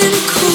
can call